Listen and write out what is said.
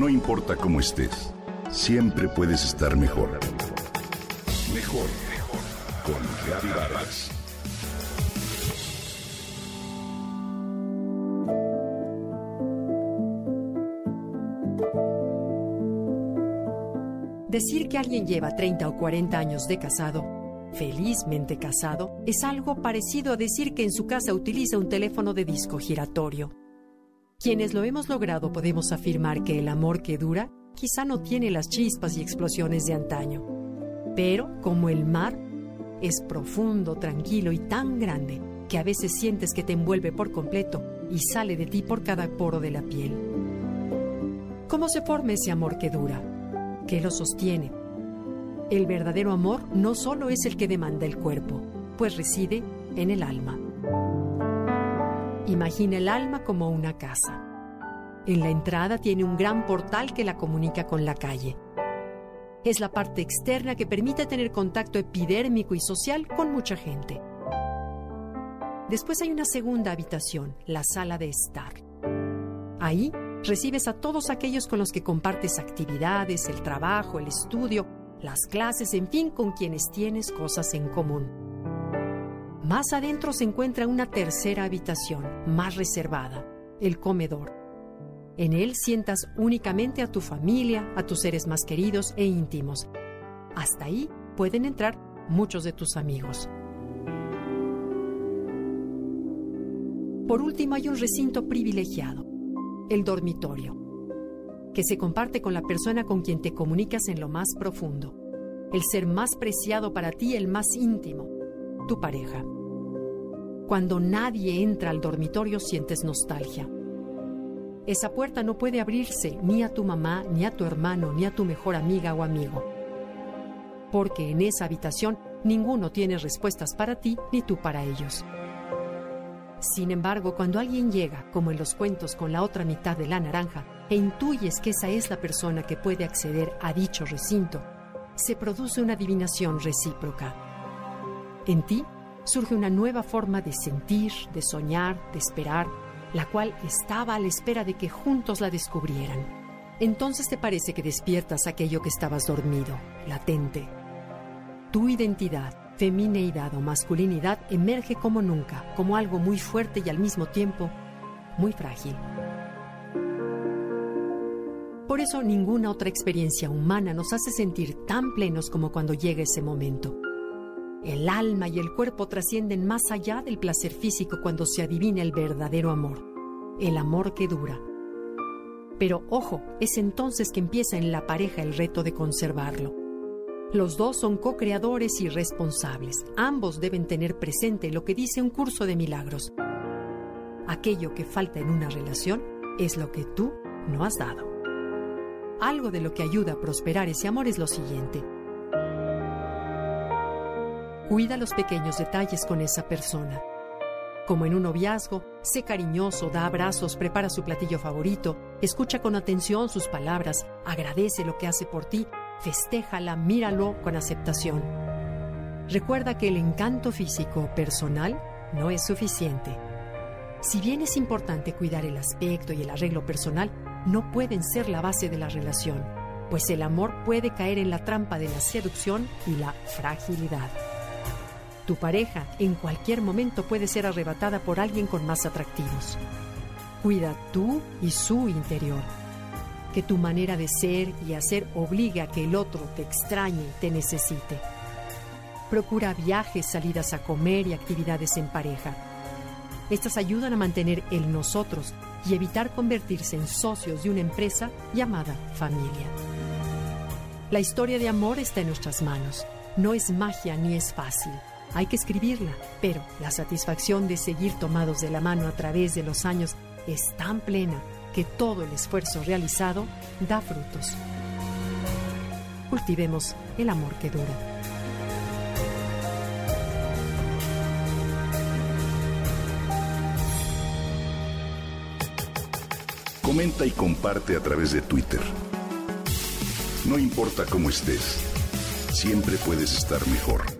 No importa cómo estés, siempre puedes estar mejor. Mejor, mejor. Con Vargas. Decir que alguien lleva 30 o 40 años de casado, felizmente casado, es algo parecido a decir que en su casa utiliza un teléfono de disco giratorio. Quienes lo hemos logrado podemos afirmar que el amor que dura quizá no tiene las chispas y explosiones de antaño, pero como el mar, es profundo, tranquilo y tan grande que a veces sientes que te envuelve por completo y sale de ti por cada poro de la piel. ¿Cómo se forma ese amor que dura? ¿Qué lo sostiene? El verdadero amor no solo es el que demanda el cuerpo, pues reside en el alma. Imagina el alma como una casa. En la entrada tiene un gran portal que la comunica con la calle. Es la parte externa que permite tener contacto epidérmico y social con mucha gente. Después hay una segunda habitación, la sala de estar. Ahí recibes a todos aquellos con los que compartes actividades, el trabajo, el estudio, las clases, en fin, con quienes tienes cosas en común. Más adentro se encuentra una tercera habitación, más reservada, el comedor. En él sientas únicamente a tu familia, a tus seres más queridos e íntimos. Hasta ahí pueden entrar muchos de tus amigos. Por último hay un recinto privilegiado, el dormitorio, que se comparte con la persona con quien te comunicas en lo más profundo, el ser más preciado para ti, el más íntimo, tu pareja. Cuando nadie entra al dormitorio sientes nostalgia. Esa puerta no puede abrirse ni a tu mamá, ni a tu hermano, ni a tu mejor amiga o amigo. Porque en esa habitación ninguno tiene respuestas para ti ni tú para ellos. Sin embargo, cuando alguien llega, como en los cuentos con la otra mitad de la naranja, e intuyes que esa es la persona que puede acceder a dicho recinto, se produce una adivinación recíproca. En ti surge una nueva forma de sentir, de soñar, de esperar, la cual estaba a la espera de que juntos la descubrieran. Entonces te parece que despiertas aquello que estabas dormido, latente. Tu identidad, femineidad o masculinidad emerge como nunca, como algo muy fuerte y al mismo tiempo muy frágil. Por eso ninguna otra experiencia humana nos hace sentir tan plenos como cuando llega ese momento. El alma y el cuerpo trascienden más allá del placer físico cuando se adivina el verdadero amor, el amor que dura. Pero ojo, es entonces que empieza en la pareja el reto de conservarlo. Los dos son co-creadores y responsables. Ambos deben tener presente lo que dice un curso de milagros. Aquello que falta en una relación es lo que tú no has dado. Algo de lo que ayuda a prosperar ese amor es lo siguiente Cuida los pequeños detalles con esa persona. Como en un noviazgo, sé cariñoso, da abrazos, prepara su platillo favorito, escucha con atención sus palabras, agradece lo que hace por ti, festéjala, míralo con aceptación. Recuerda que el encanto físico personal no es suficiente. Si bien es importante cuidar el aspecto y el arreglo personal, no pueden ser la base de la relación, pues el amor puede caer en la trampa de la seducción y la fragilidad. Tu pareja en cualquier momento puede ser arrebatada por alguien con más atractivos. Cuida tú y su interior. Que tu manera de ser y hacer obligue a que el otro te extrañe y te necesite. Procura viajes, salidas a comer y actividades en pareja. Estas ayudan a mantener el nosotros y evitar convertirse en socios de una empresa llamada familia. La historia de amor está en nuestras manos. No es magia ni es fácil hay que escribirla, pero la satisfacción de seguir tomados de la mano a través de los años es tan plena que todo el esfuerzo realizado da frutos. Cultivemos el amor que dura. Comenta y comparte a través de Twitter. No importa cómo estés, siempre puedes estar mejor.